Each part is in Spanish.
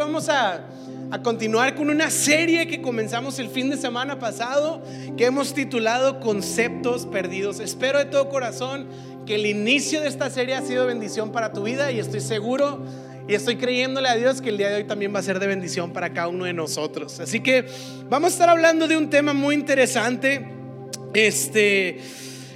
vamos a, a continuar con una serie que comenzamos el fin de semana pasado, que hemos titulado Conceptos Perdidos. Espero de todo corazón que el inicio de esta serie ha sido bendición para tu vida y estoy seguro y estoy creyéndole a Dios que el día de hoy también va a ser de bendición para cada uno de nosotros. Así que vamos a estar hablando de un tema muy interesante. Este.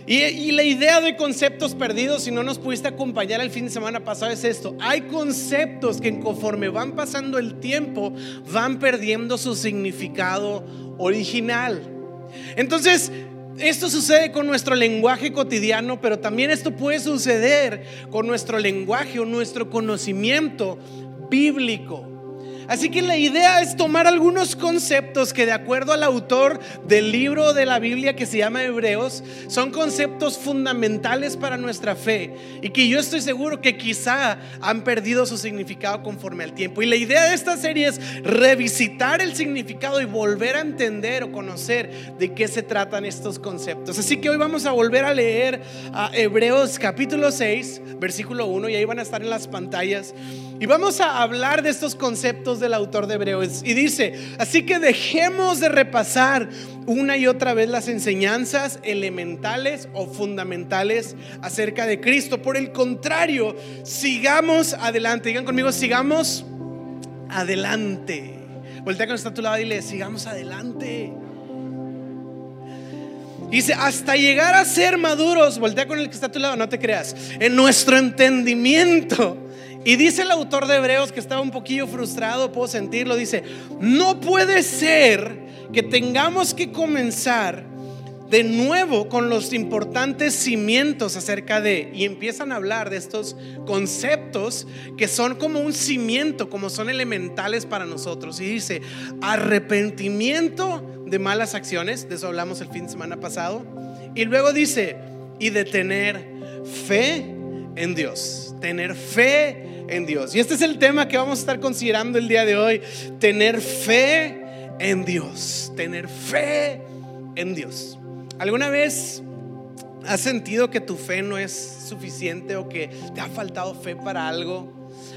Y, la idea de conceptos perdidos, si no nos pudiste acompañar el fin de semana pasado, es esto. Hay conceptos que conforme van pasando el tiempo, van perdiendo su significado original. Entonces, esto sucede con nuestro lenguaje cotidiano, pero también esto puede suceder con nuestro lenguaje o nuestro conocimiento bíblico. Así que la idea es tomar algunos conceptos que de acuerdo al autor del libro de la Biblia que se llama Hebreos, son conceptos fundamentales para nuestra fe y que yo estoy seguro que quizá han perdido su significado conforme al tiempo. Y la idea de esta serie es revisitar el significado y volver a entender o conocer de qué se tratan estos conceptos. Así que hoy vamos a volver a leer a Hebreos capítulo 6, versículo 1 y ahí van a estar en las pantallas. Y vamos a hablar de estos conceptos del autor de Hebreos. Y dice, así que dejemos de repasar una y otra vez las enseñanzas elementales o fundamentales acerca de Cristo. Por el contrario, sigamos adelante. Digan conmigo, sigamos adelante. Voltea con está a tu lado y dile, sigamos adelante. Dice, hasta llegar a ser maduros, voltea con el que está a tu lado, no te creas, en nuestro entendimiento y dice el autor de Hebreos que estaba un poquillo frustrado, puedo sentirlo, dice, no puede ser que tengamos que comenzar de nuevo con los importantes cimientos acerca de, y empiezan a hablar de estos conceptos que son como un cimiento, como son elementales para nosotros. Y dice, arrepentimiento de malas acciones, de eso hablamos el fin de semana pasado. Y luego dice, y de tener fe en Dios, tener fe en Dios. Y este es el tema que vamos a estar considerando el día de hoy, tener fe en Dios, tener fe en Dios. ¿Alguna vez has sentido que tu fe no es suficiente o que te ha faltado fe para algo?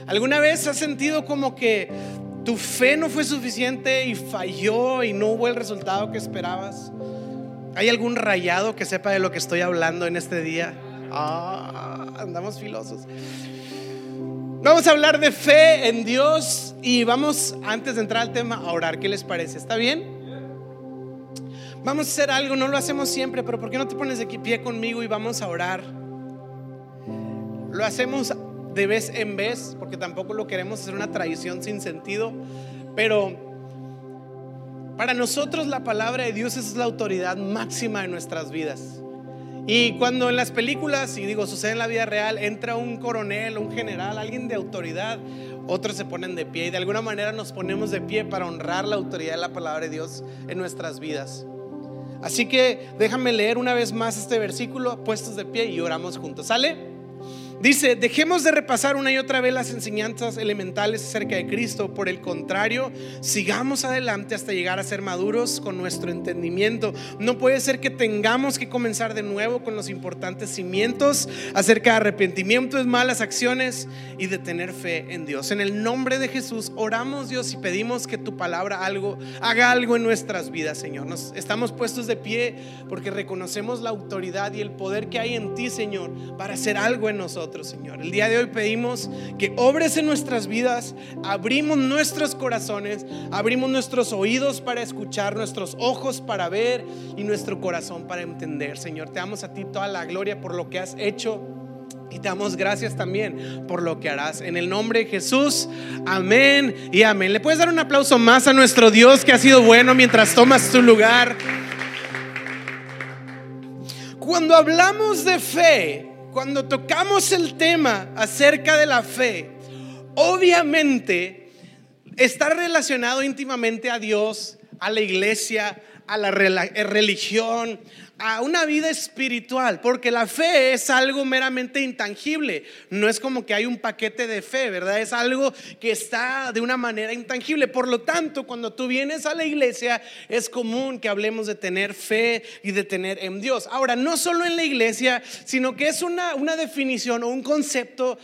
¿Alguna vez has sentido como que tu fe no fue suficiente y falló y no hubo el resultado que esperabas? ¿Hay algún rayado que sepa de lo que estoy hablando en este día? Ah, andamos filosos. Vamos a hablar de fe en Dios y vamos, antes de entrar al tema, a orar. ¿Qué les parece? ¿Está bien? Vamos a hacer algo, no lo hacemos siempre, pero ¿por qué no te pones de pie conmigo y vamos a orar? Lo hacemos de vez en vez, porque tampoco lo queremos hacer una tradición sin sentido, pero para nosotros la palabra de Dios es la autoridad máxima de nuestras vidas. Y cuando en las películas, y digo, sucede en la vida real, entra un coronel, un general, alguien de autoridad, otros se ponen de pie y de alguna manera nos ponemos de pie para honrar la autoridad de la palabra de Dios en nuestras vidas. Así que déjame leer una vez más este versículo, puestos de pie y oramos juntos. ¿Sale? Dice, dejemos de repasar una y otra vez las enseñanzas elementales acerca de Cristo. Por el contrario, sigamos adelante hasta llegar a ser maduros con nuestro entendimiento. No puede ser que tengamos que comenzar de nuevo con los importantes cimientos acerca de arrepentimiento malas acciones y de tener fe en Dios. En el nombre de Jesús oramos Dios y pedimos que tu palabra algo haga algo en nuestras vidas, Señor. Nos estamos puestos de pie porque reconocemos la autoridad y el poder que hay en ti, Señor, para hacer algo en nosotros. Señor. El día de hoy pedimos que obres en nuestras vidas, abrimos nuestros corazones, abrimos nuestros oídos para escuchar, nuestros ojos para ver y nuestro corazón para entender. Señor, te damos a ti toda la gloria por lo que has hecho. Y te damos gracias también por lo que harás. En el nombre de Jesús, amén y amén. ¿Le puedes dar un aplauso más a nuestro Dios que ha sido bueno mientras tomas tu lugar? Cuando hablamos de fe, cuando tocamos el tema acerca de la fe, obviamente está relacionado íntimamente a Dios, a la iglesia, a la religión, a una vida espiritual, porque la fe es algo meramente intangible, no es como que hay un paquete de fe, ¿verdad? Es algo que está de una manera intangible. Por lo tanto, cuando tú vienes a la iglesia, es común que hablemos de tener fe y de tener en Dios. Ahora, no solo en la iglesia, sino que es una, una definición o un concepto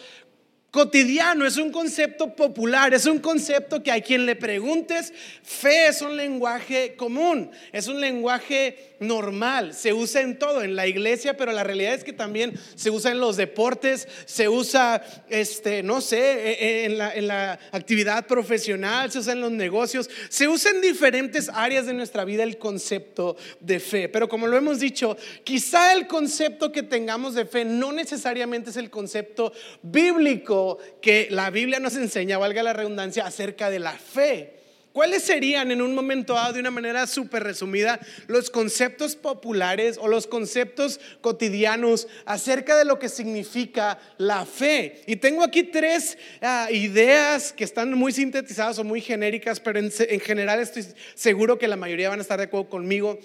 cotidiano, es un concepto popular, es un concepto que a quien le preguntes, fe es un lenguaje común, es un lenguaje normal, se usa en todo, en la iglesia, pero la realidad es que también se usa en los deportes, se usa, este, no sé, e, e, en la, en la actividad profesional, se usa en los negocios, se usa en diferentes áreas de nuestra vida el concepto de fe. Pero como lo hemos dicho, quizá el concepto que tengamos de fe no necesariamente es el concepto bíblico que la Biblia nos enseña, valga la redundancia, acerca de la fe. ¿Cuáles serían en un momento dado, de una manera súper resumida, los conceptos populares o los conceptos cotidianos acerca de lo que significa la fe? Y tengo aquí tres ah, ideas que están muy sintetizadas o muy genéricas, pero en, en general estoy seguro que la mayoría van a estar de acuerdo conmigo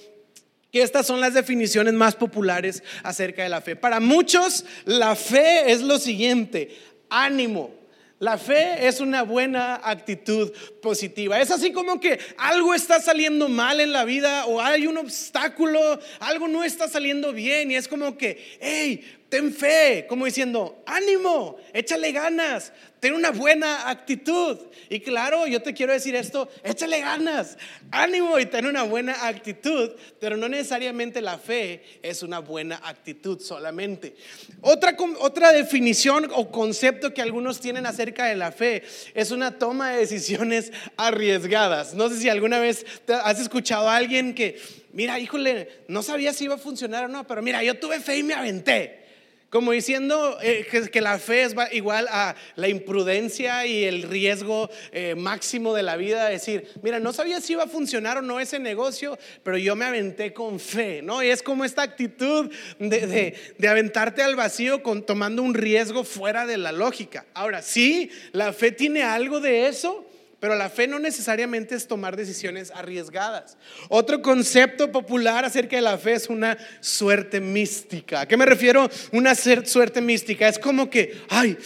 que estas son las definiciones más populares acerca de la fe. Para muchos, la fe es lo siguiente, ánimo, la fe es una buena actitud positiva. Es así como que algo está saliendo mal en la vida o hay un obstáculo, algo no está saliendo bien y es como que, hey, ten fe, como diciendo, ánimo, échale ganas, ten una buena actitud. Y claro, yo te quiero decir esto, échale ganas, ánimo y ten una buena actitud, pero no necesariamente la fe es una buena actitud solamente. Otra, otra definición o concepto que algunos tienen acerca de la fe es una toma de decisiones arriesgadas. No sé si alguna vez has escuchado a alguien que, mira, híjole, no sabía si iba a funcionar o no, pero mira, yo tuve fe y me aventé. Como diciendo eh, que, la fe es igual a la imprudencia y el riesgo eh, máximo de la vida. Decir, mira, no sabía si iba a funcionar o no ese negocio, pero yo me aventé con fe, ¿no? Y es como esta actitud de, de aventarte al vacío con, tomando un riesgo fuera de la lógica. Ahora, sí, la fe tiene algo de eso, pero la fe no necesariamente es tomar decisiones arriesgadas. Otro concepto popular acerca de la fe es una suerte mística. ¿A qué me refiero? Una suerte mística. Es como que, ay,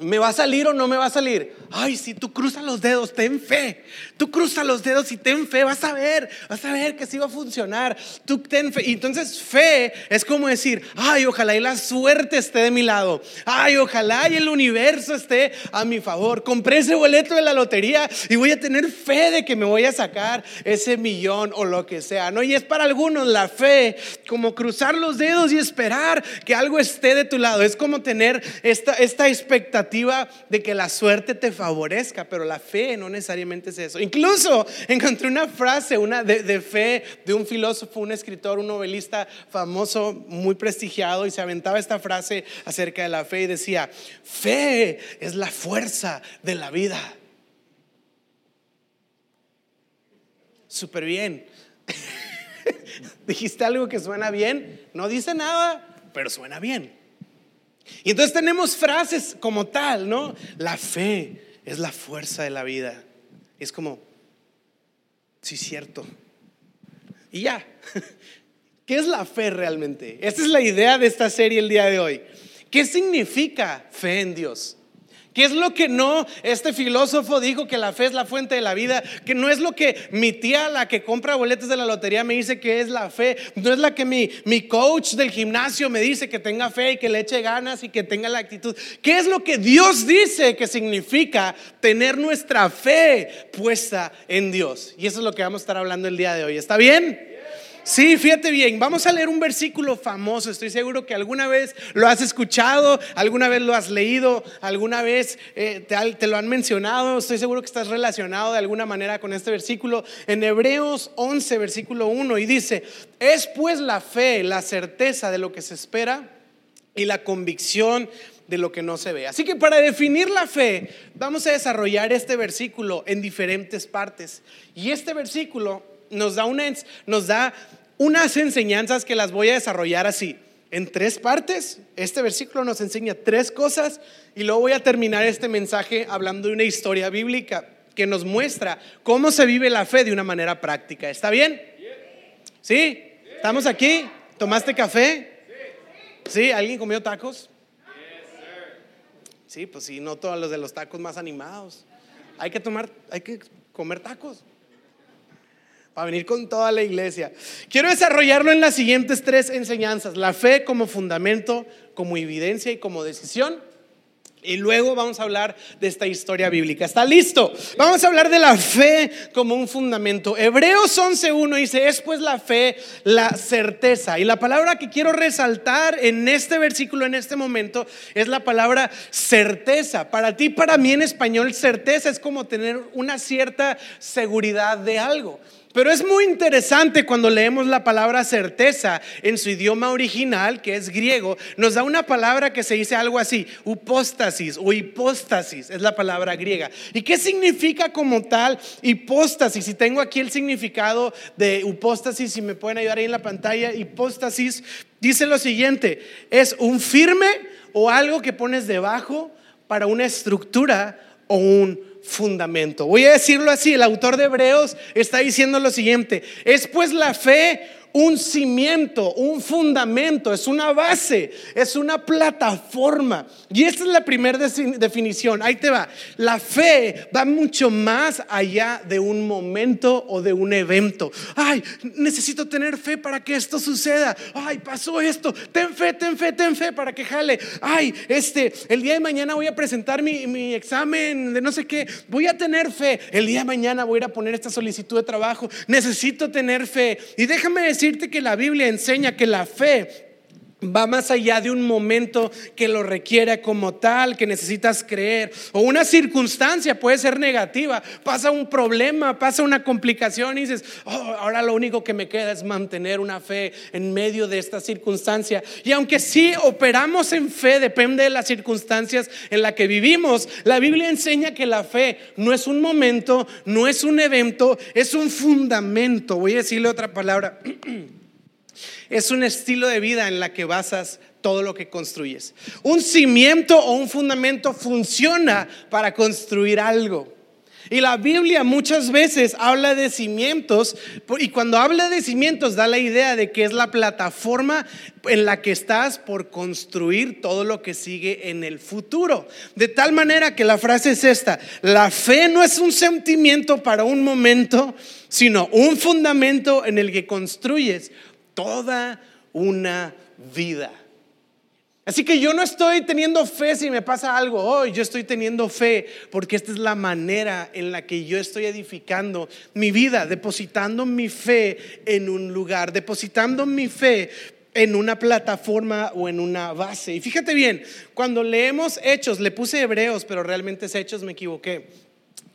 ¿me va a salir o no me va a salir? Ay, si tú cruzas los dedos, ten fe. Tú cruzas los dedos y ten fe, vas a ver, vas a ver que sí va a funcionar. Tú ten fe. Y entonces fe es como decir, ay, ojalá y la suerte esté de mi lado. Ay, ojalá y el universo esté a mi favor. Compré ese boleto de la lotería y voy a tener fe de que me voy a sacar ese millón o lo que sea, ¿no? Y es para algunos la fe como cruzar los dedos y esperar que algo esté de tu lado. Es como tener esta, esta expectativa de que la suerte te favorezca, pero la fe no necesariamente es eso. Incluso encontré una frase una de, fe de un filósofo, un escritor, un novelista famoso, muy prestigiado, y se aventaba esta frase acerca de la fe y decía, fe es la fuerza de la vida. Súper bien. Dijiste algo que suena bien, no dice nada, pero suena bien. Y entonces tenemos frases como tal, ¿no? La fe es la fuerza de la vida. Es como, sí, cierto. Y ya, ¿qué es la fe realmente? Esta es la idea de esta serie el día de hoy. ¿Qué significa fe en Dios? ¿Qué es lo que no, este filósofo dijo que la fe es la fuente de la vida? Que no es lo que mi tía, la que compra boletos de la lotería, me dice que es la fe. No es la que mi, mi coach del gimnasio me dice que tenga fe y que le eche ganas y que tenga la actitud. ¿Qué es lo que Dios dice que significa tener nuestra fe puesta en Dios? Y eso es lo que vamos a estar hablando el día de hoy. ¿Está bien? Sí, fíjate bien, vamos a leer un versículo famoso, estoy seguro que alguna vez lo has escuchado, alguna vez lo has leído, alguna vez eh, te, lo han mencionado, estoy seguro que estás relacionado de alguna manera con este versículo en Hebreos 11, versículo 1, y dice, es pues la fe, la certeza de lo que se espera y la convicción de lo que no se ve. Así que para definir la fe, vamos a desarrollar este versículo en diferentes partes. Y este versículo nos da, una, nos da unas enseñanzas que las voy a desarrollar así. En tres partes, este versículo nos enseña tres cosas y luego voy a terminar este mensaje hablando de una historia bíblica que nos muestra cómo se vive la fe de una manera práctica. ¿Está bien? ¿Sí? ¿Estamos aquí? ¿Tomaste café? ¿Sí? ¿Alguien comió tacos? Sí, pues sí, no todos los de los tacos más animados. Hay que tomar, hay que comer tacos para venir con toda la iglesia. Quiero desarrollarlo en las siguientes tres enseñanzas. La fe como fundamento, como evidencia y como decisión. Y luego vamos a hablar de esta historia bíblica. ¿Está listo? Vamos a hablar de la fe como un fundamento. Hebreos 11.1 dice, es pues la fe, la certeza. Y la palabra que quiero resaltar en este versículo, en este momento, es la palabra certeza. Para ti, para mí en español, certeza es como tener una cierta seguridad de algo. Pero es muy interesante cuando leemos la palabra certeza en su idioma original, que es griego, nos da una palabra que se dice algo así, hipóstasis o hipóstasis, es la palabra griega. ¿Y qué significa como tal hipóstasis? Y tengo aquí el significado de hipóstasis, si me pueden ayudar ahí en la pantalla, hipóstasis dice lo siguiente, es un firme o algo que pones debajo para una estructura o un fundamento. Voy a decirlo así, el autor de Hebreos está diciendo lo siguiente, es pues la fe un cimiento, un fundamento, es una base, es una plataforma. Y esta es la primera definición. Ahí te va. La fe va mucho más allá de un momento o de un evento. Ay, necesito tener fe para que esto suceda. Ay, pasó esto. Ten fe, ten fe, ten fe para que jale. Ay, este, el día de mañana voy a presentar mi, mi examen de no sé qué. Voy a tener fe. El día de mañana voy a ir a poner esta solicitud de trabajo. Necesito tener fe. Y déjame decir decirte que la Biblia enseña que la fe va más allá de un momento que lo requiere como tal, que necesitas creer, o una circunstancia puede ser negativa, pasa un problema, pasa una complicación y dices, oh, ahora lo único que me queda es mantener una fe en medio de esta circunstancia. Y aunque sí operamos en fe, depende de las circunstancias en las que vivimos, la Biblia enseña que la fe no es un momento, no es un evento, es un fundamento. Voy a decirle otra palabra. es un estilo de vida en la que basas todo lo que construyes. Un cimiento o un fundamento funciona para construir algo. Y la Biblia muchas veces habla de cimientos y cuando habla de cimientos da la idea de que es la plataforma en la que estás por construir todo lo que sigue en el futuro. De tal manera que la frase es esta, la fe no es un sentimiento para un momento, sino un fundamento en el que construyes toda una vida. Así que yo no estoy teniendo fe si me pasa algo hoy, yo estoy teniendo fe porque esta es la manera en la que yo estoy edificando mi vida, depositando mi fe en un lugar, depositando mi fe en una plataforma o en una base. Y fíjate bien, cuando leemos Hechos, le puse Hebreos, pero realmente es Hechos, me equivoqué.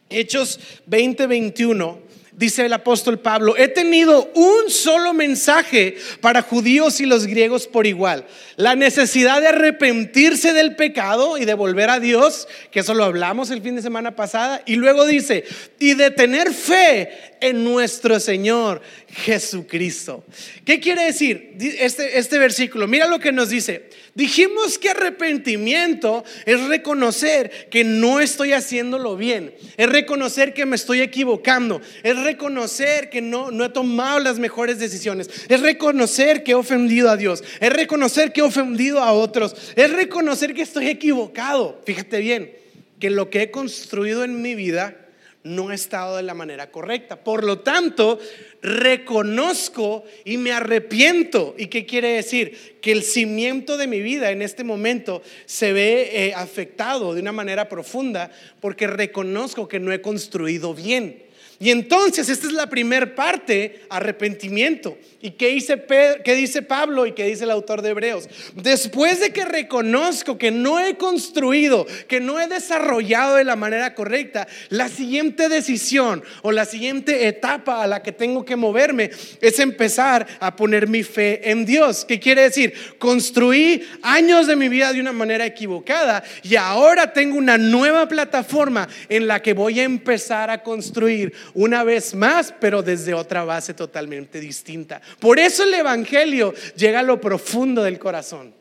Hechos 20:21 dice el apóstol Pablo, he tenido un solo mensaje para judíos y los griegos por igual. La necesidad de arrepentirse del pecado y de volver a Dios, que eso lo hablamos el fin de semana pasada. Y luego dice, y de tener fe en nuestro Señor Jesucristo. ¿Qué quiere decir este, este versículo? Mira lo que nos dice. Dijimos que arrepentimiento es reconocer que no estoy haciéndolo bien, es reconocer que me estoy equivocando, es reconocer que no, no he tomado las mejores decisiones, es reconocer que he ofendido a Dios, es reconocer que he ofendido a otros, es reconocer que estoy equivocado. Fíjate bien, que lo que he construido en mi vida no he estado de la manera correcta. Por lo tanto, reconozco y me arrepiento. ¿Y qué quiere decir? Que el cimiento de mi vida en este momento se ve eh, afectado de una manera profunda porque reconozco que no he construido bien. Y entonces esta es la primera parte, arrepentimiento. ¿Y qué dice, qué dice Pablo y qué dice el autor de Hebreos? Después de que reconozco que no he construido, que no he desarrollado de la manera correcta, la siguiente decisión o la siguiente etapa a la que tengo que moverme es empezar a poner mi fe en Dios. ¿Qué quiere decir? Construí años de mi vida de una manera equivocada y ahora tengo una nueva plataforma en la que voy a empezar a construir una vez más, pero desde otra base totalmente distinta. Por eso el Evangelio llega a lo profundo del corazón.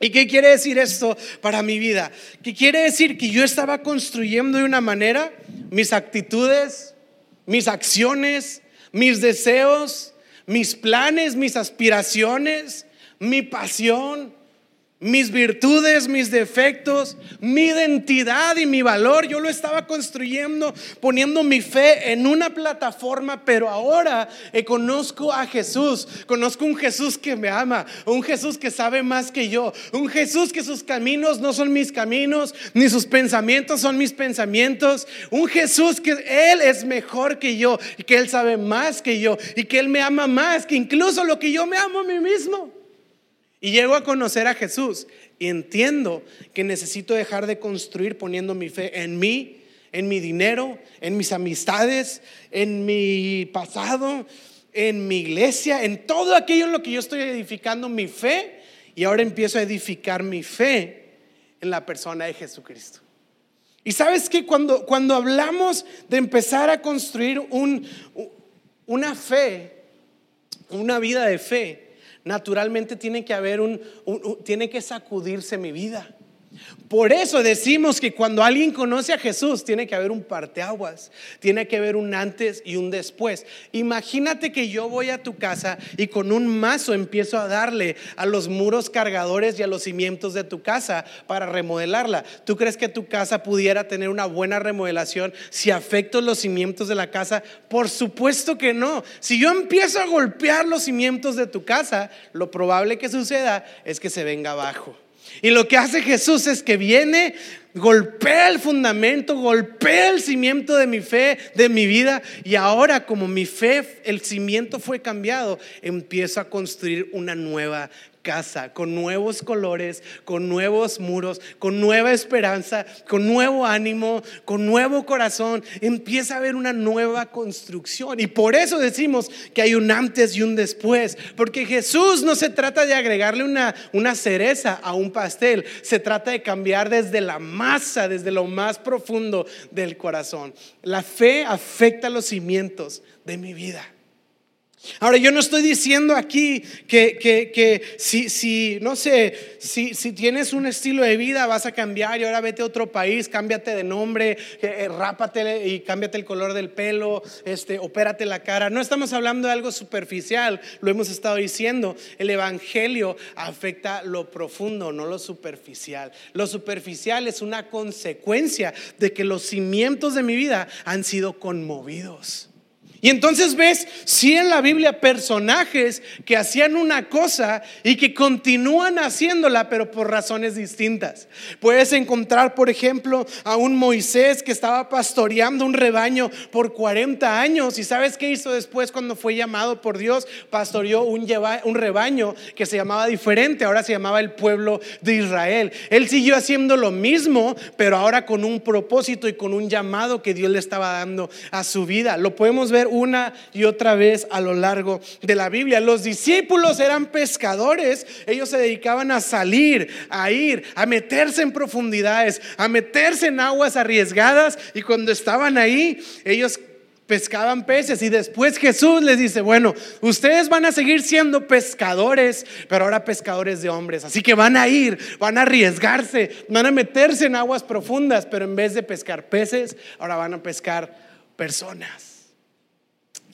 ¿Y qué quiere decir esto para mi vida? ¿Qué quiere decir que yo estaba construyendo de una manera mis actitudes, mis acciones, mis deseos, mis planes, mis aspiraciones, mi pasión, mis virtudes, mis defectos, mi identidad y mi valor. Yo lo estaba construyendo poniendo mi fe en una plataforma, pero ahora eh, conozco a Jesús. Conozco un Jesús que me ama, un Jesús que sabe más que yo, un Jesús que sus caminos no son mis caminos, ni sus pensamientos son mis pensamientos. Un Jesús que Él es mejor que yo y que Él sabe más que yo y que Él me ama más que incluso lo que yo me amo a mí mismo. Y llego a conocer a Jesús y entiendo que necesito dejar de construir poniendo mi fe en mí, en mi dinero, en mis amistades, en mi pasado, en mi iglesia, en todo aquello en lo que yo estoy edificando mi fe. Y ahora empiezo a edificar mi fe en la persona de Jesucristo. Y sabes que cuando, cuando hablamos de empezar a construir un, una fe, una vida de fe, naturalmente tiene que haber un, tiene que sacudirse mi vida. Por eso decimos que cuando alguien conoce a Jesús tiene que haber un parteaguas, tiene que haber un antes y un después. Imagínate que yo voy a tu casa y con un mazo empiezo a darle a los muros cargadores y a los cimientos de tu casa para remodelarla. ¿Tú crees que tu casa pudiera tener una buena remodelación si afecto los cimientos de la casa? Por supuesto que no. Si yo empiezo a golpear los cimientos de tu casa, lo probable que suceda es que se venga abajo. Y lo que hace Jesús es que viene, golpea el fundamento, golpea el cimiento de mi fe, de mi vida. Y ahora como mi fe, el cimiento fue cambiado, empiezo a construir una nueva casa, con nuevos colores, con nuevos muros, con nueva esperanza, con nuevo ánimo, con nuevo corazón. Empieza a haber una nueva construcción. Y por eso decimos que hay un antes y un después. Porque Jesús no se trata de agregarle una, una cereza a un pastel, se trata de cambiar desde la masa, desde lo más profundo del corazón. La fe afecta los cimientos de mi vida. Ahora, yo no estoy diciendo aquí que, que, si, si, no sé, si, si, tienes un estilo de vida vas a cambiar y ahora vete a otro país, cámbiate de nombre, eh, rápate y cámbiate el color del pelo, este, opérate la cara. No estamos hablando de algo superficial, lo hemos estado diciendo. El Evangelio afecta lo profundo, no lo superficial. Lo superficial es una consecuencia de que los cimientos de mi vida han sido conmovidos. Y entonces ves, sí en la Biblia, personajes que hacían una cosa y que continúan haciéndola, pero por razones distintas. Puedes encontrar, por ejemplo, a un Moisés que estaba pastoreando un rebaño por 40 años. ¿Y sabes qué hizo después cuando fue llamado por Dios? Pastoreó un, un rebaño que se llamaba diferente, ahora se llamaba el pueblo de Israel. Él siguió haciendo lo mismo, pero ahora con un propósito y con un llamado que Dios le estaba dando a su vida. Lo podemos ver una y otra vez a lo largo de la Biblia. Los discípulos eran pescadores, ellos se dedicaban a salir, a ir, a meterse en profundidades, a meterse en aguas arriesgadas y cuando estaban ahí, ellos pescaban peces y después Jesús les dice, bueno, ustedes van a seguir siendo pescadores, pero ahora pescadores de hombres, así que van a ir, van a arriesgarse, van a meterse en aguas profundas, pero en vez de pescar peces, ahora van a pescar personas.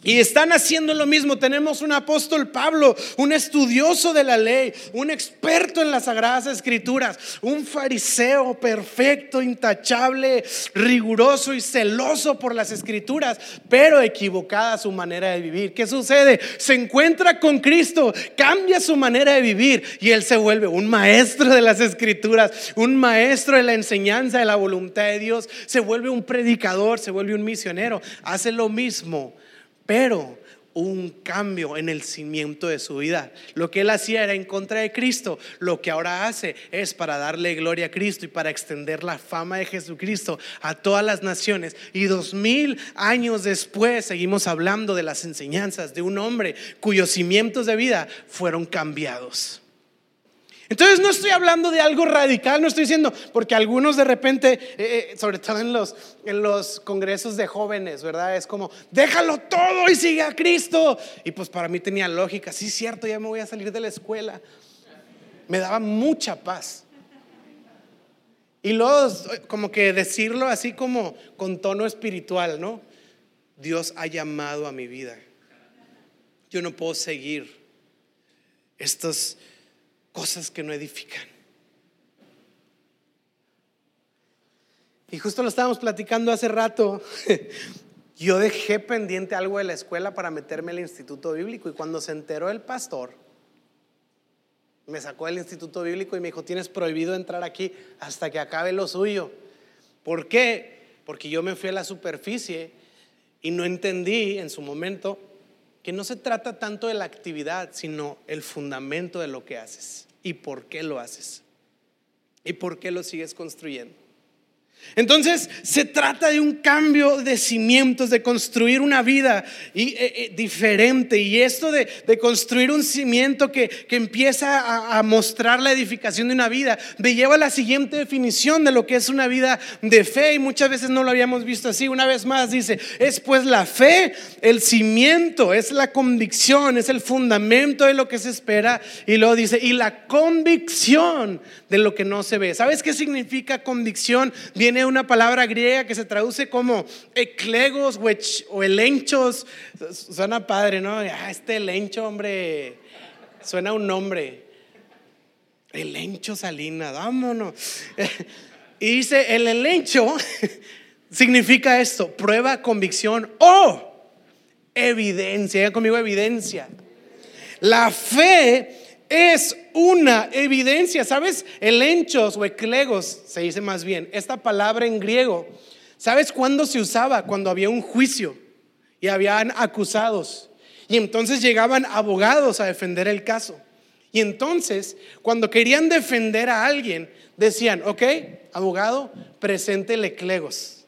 Y están haciendo lo mismo. Tenemos un apóstol Pablo, un estudioso de la ley, un experto en las sagradas escrituras, un fariseo perfecto, intachable, riguroso y celoso por las escrituras, pero equivocada su manera de vivir. ¿Qué sucede? Se encuentra con Cristo, cambia su manera de vivir y él se vuelve un maestro de las escrituras, un maestro de la enseñanza de la voluntad de Dios, se vuelve un predicador, se vuelve un misionero, hace lo mismo pero un cambio en el cimiento de su vida. Lo que él hacía era en contra de Cristo. Lo que ahora hace es para darle gloria a Cristo y para extender la fama de Jesucristo a todas las naciones. Y dos mil años después seguimos hablando de las enseñanzas de un hombre cuyos cimientos de vida fueron cambiados. Entonces no estoy hablando de algo radical, no estoy diciendo, porque algunos de repente, eh, eh, sobre todo en los, en los congresos de jóvenes, ¿verdad? Es como, déjalo todo y sigue a Cristo. Y pues para mí tenía lógica, sí, cierto, ya me voy a salir de la escuela. Me daba mucha paz. Y luego, como que decirlo así como con tono espiritual, ¿no? Dios ha llamado a mi vida. Yo no puedo seguir estos cosas que no edifican. Y justo lo estábamos platicando hace rato. Yo dejé pendiente algo de la escuela para meterme al instituto bíblico y cuando se enteró el pastor, me sacó del instituto bíblico y me dijo, tienes prohibido entrar aquí hasta que acabe lo suyo. ¿Por qué? Porque yo me fui a la superficie y no entendí en su momento que no se trata tanto de la actividad, sino el fundamento de lo que haces y por qué lo haces y por qué lo sigues construyendo. Entonces se trata de un cambio de cimientos, de construir una vida eh, eh, diferente. Y esto de, construir un cimiento que, empieza a, a, mostrar la edificación de una vida, me lleva a la siguiente definición de lo que es una vida de fe. Y muchas veces no lo habíamos visto así. Una vez más dice, es pues la fe, el cimiento, es la convicción, es el fundamento de lo que se espera. Y luego dice, y la convicción de lo que no se ve. ¿Sabes qué significa convicción? Viene una palabra griega que se traduce como eclegos o elenchos. Suena padre, ¿no? Ah, este elencho, hombre, suena un nombre. Elencho Salina, vámonos. Y dice, el elencho significa esto, prueba, convicción o evidencia. Ya conmigo evidencia. La fe es una evidencia. ¿Sabes? El enchos o eclegos, se dice más bien, esta palabra en griego, ¿sabes cuándo se usaba? Cuando había un juicio y habían acusados. Y entonces llegaban abogados a defender el caso. Y entonces, cuando querían defender a alguien, decían, ok, abogado, presente el eclegos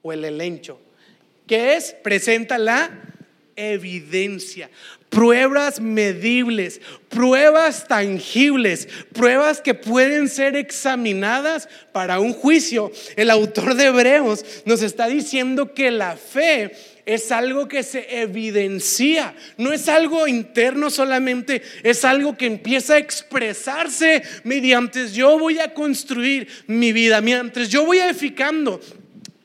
o el elencho. ¿Qué es? Presenta la evidencia pruebas medibles, pruebas tangibles, pruebas que pueden ser examinadas para un juicio. El autor de Hebreos nos está diciendo que la fe es algo que se evidencia, no es algo interno solamente, es algo que empieza a expresarse mediante yo voy a construir mi vida, mientras yo voy edificando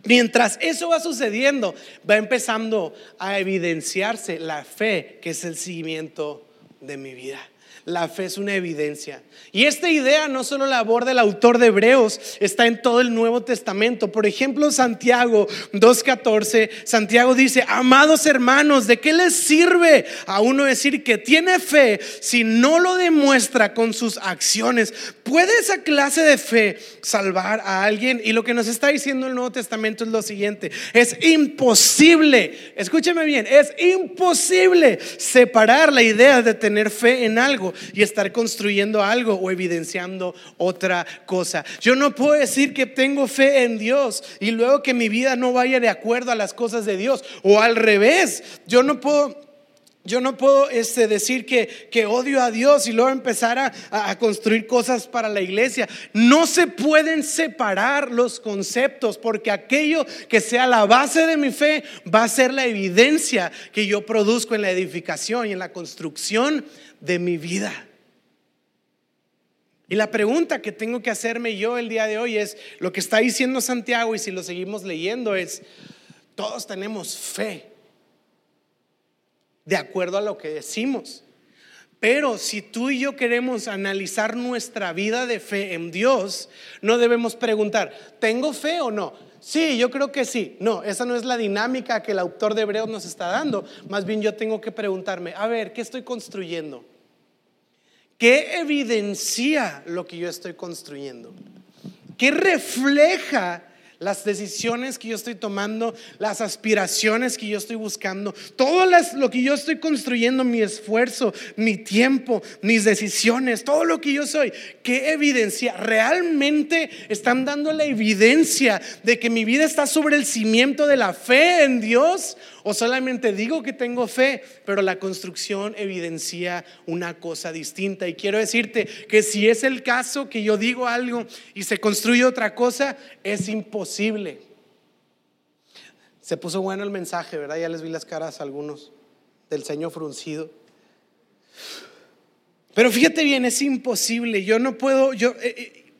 Mientras eso va sucediendo, va empezando a evidenciarse la fe, que es el cimiento de mi vida. La fe es una evidencia. Y esta idea no solo la aborda el autor de Hebreos, está en todo el Nuevo Testamento. Por ejemplo, Santiago 2.14, Santiago dice, amados hermanos, ¿de qué les sirve a uno decir que tiene fe si no lo demuestra con sus acciones? ¿Puede esa clase de fe salvar a alguien? Y lo que nos está diciendo el Nuevo Testamento es lo siguiente, es imposible, escúcheme bien, es imposible separar la idea de tener fe en algo y estar construyendo algo o evidenciando otra cosa. Yo no puedo decir que tengo fe en Dios y luego que mi vida no vaya de acuerdo a las cosas de Dios o al revés. Yo no puedo yo no puedo este, decir que, que, odio a Dios y luego empezar a, a, construir cosas para la iglesia. No se pueden separar los conceptos porque aquello que sea la base de mi fe va a ser la evidencia que yo produzco en la edificación y en la construcción de mi vida. Y la pregunta que tengo que hacerme yo el día de hoy es, lo que está diciendo Santiago y si lo seguimos leyendo es, todos tenemos fe, de acuerdo a lo que decimos. Pero si tú y yo queremos analizar nuestra vida de fe en Dios, no debemos preguntar, ¿tengo fe o no? Sí, yo creo que sí. No, esa no es la dinámica que el autor de Hebreos nos está dando. Más bien yo tengo que preguntarme, a ver, ¿qué estoy construyendo? ¿Qué evidencia lo que yo estoy construyendo? ¿Qué refleja las decisiones que yo estoy tomando, las aspiraciones que yo estoy buscando, todo lo que yo estoy construyendo, mi esfuerzo, mi tiempo, mis decisiones, todo lo que yo soy, ¿qué evidencia? ¿Realmente están dando la evidencia de que mi vida está sobre el cimiento de la fe en Dios? ¿O solamente digo que tengo fe, pero la construcción evidencia una cosa distinta? Y quiero decirte que si es el caso que yo digo algo y se construye otra cosa, es imposible. Se puso bueno el mensaje, ¿verdad? Ya les vi las caras a algunos del Señor fruncido. Pero fíjate bien, es imposible. Yo no puedo, yo, eh, eh,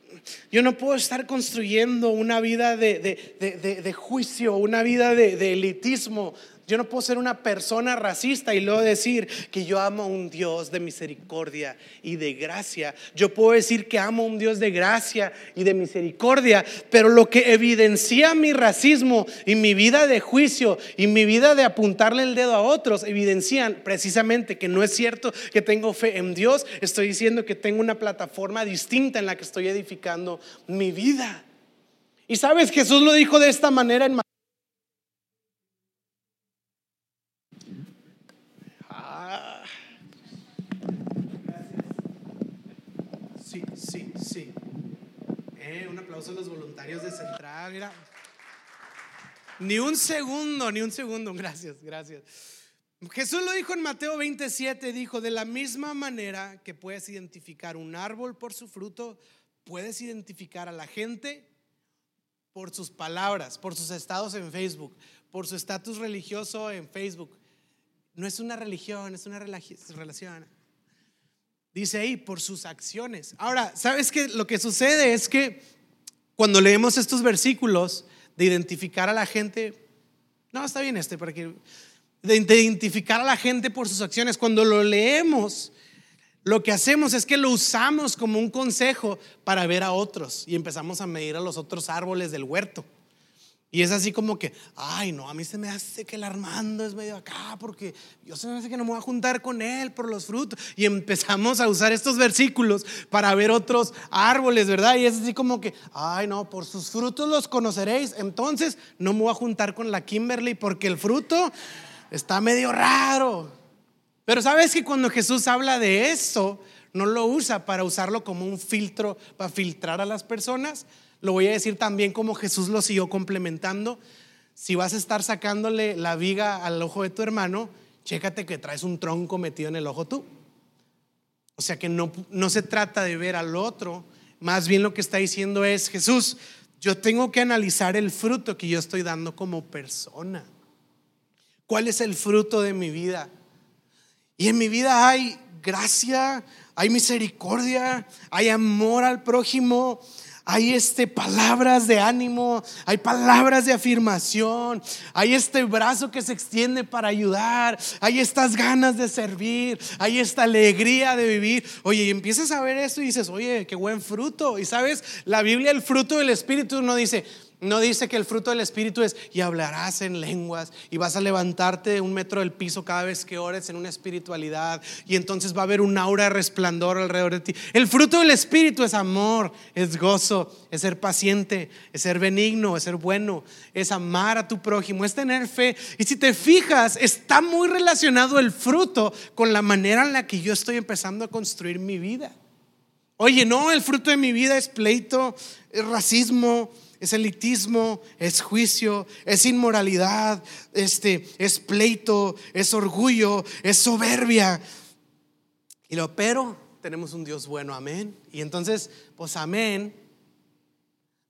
yo no puedo estar construyendo una vida de, juicio, una vida de elitismo, Yo no puedo ser una persona racista y luego decir que yo amo a un Dios de misericordia y de gracia. Yo puedo decir que amo a un Dios de gracia y de misericordia, pero lo que evidencia mi racismo y mi vida de juicio y mi vida de apuntarle el dedo a otros, evidencian precisamente que no es cierto que tengo fe en Dios. Estoy diciendo que tengo una plataforma distinta en la que estoy edificando mi vida. Y sabes, Jesús lo dijo de esta manera en a los voluntarios de Central. Ni un segundo, ni un segundo. Gracias, gracias. Jesús lo dijo en Mateo 27, dijo, de la misma manera que puedes identificar un árbol por su fruto, puedes identificar a la gente por sus palabras, por sus estados en Facebook, por su estatus religioso en Facebook. No es una religión, es una relación. Dice ahí, por sus acciones. Ahora, ¿sabes qué? Lo que sucede es que cuando leemos estos versículos de identificar a la gente, no, está bien este, para que, de identificar a la gente por sus acciones, cuando lo leemos, lo que hacemos es que lo usamos como un consejo para ver a otros y empezamos a medir a los otros árboles del huerto. Y es así como que, ay, no, a mí se me hace que el Armando es medio acá porque yo se me hace que no me voy a juntar con él por los frutos. Y empezamos a usar estos versículos para ver otros árboles, ¿verdad? Y es así como que, ay, no, por sus frutos los conoceréis. Entonces no me voy a juntar con la Kimberly porque el fruto está medio raro. Pero sabes que cuando Jesús habla de eso, no lo usa para usarlo como un filtro, para filtrar a las personas lo voy a decir también como Jesús lo siguió complementando. Si vas a estar sacándole la viga al ojo de tu hermano, chécate que traes un tronco metido en el ojo tú. O sea que no, no se trata de ver al otro, más bien lo que está diciendo es, Jesús, yo tengo que analizar el fruto que yo estoy dando como persona. ¿Cuál es el fruto de mi vida? Y en mi vida hay gracia, hay misericordia, hay amor al prójimo, hay este palabras de ánimo, hay palabras de afirmación, hay este brazo que se extiende para ayudar, hay estas ganas de servir, hay esta alegría de vivir. Oye, y empiezas a ver esto y dices, oye, qué buen fruto. Y sabes, la Biblia, el fruto del Espíritu no dice, no dice que el fruto del Espíritu es y hablarás en lenguas y vas a levantarte un metro del piso cada vez que ores en una espiritualidad y entonces va a haber un aura de resplandor alrededor de ti. El fruto del Espíritu es amor, es gozo, es ser paciente, es ser benigno, es ser bueno, es amar a tu prójimo, es tener fe. Y si te fijas, está muy relacionado el fruto con la manera en la que yo estoy empezando a construir mi vida. Oye, no, el fruto de mi vida es pleito, es racismo es elitismo, es juicio, es inmoralidad, este, es pleito, es orgullo, es soberbia. Y lo pero tenemos un Dios bueno, amén. Y entonces, pues amén.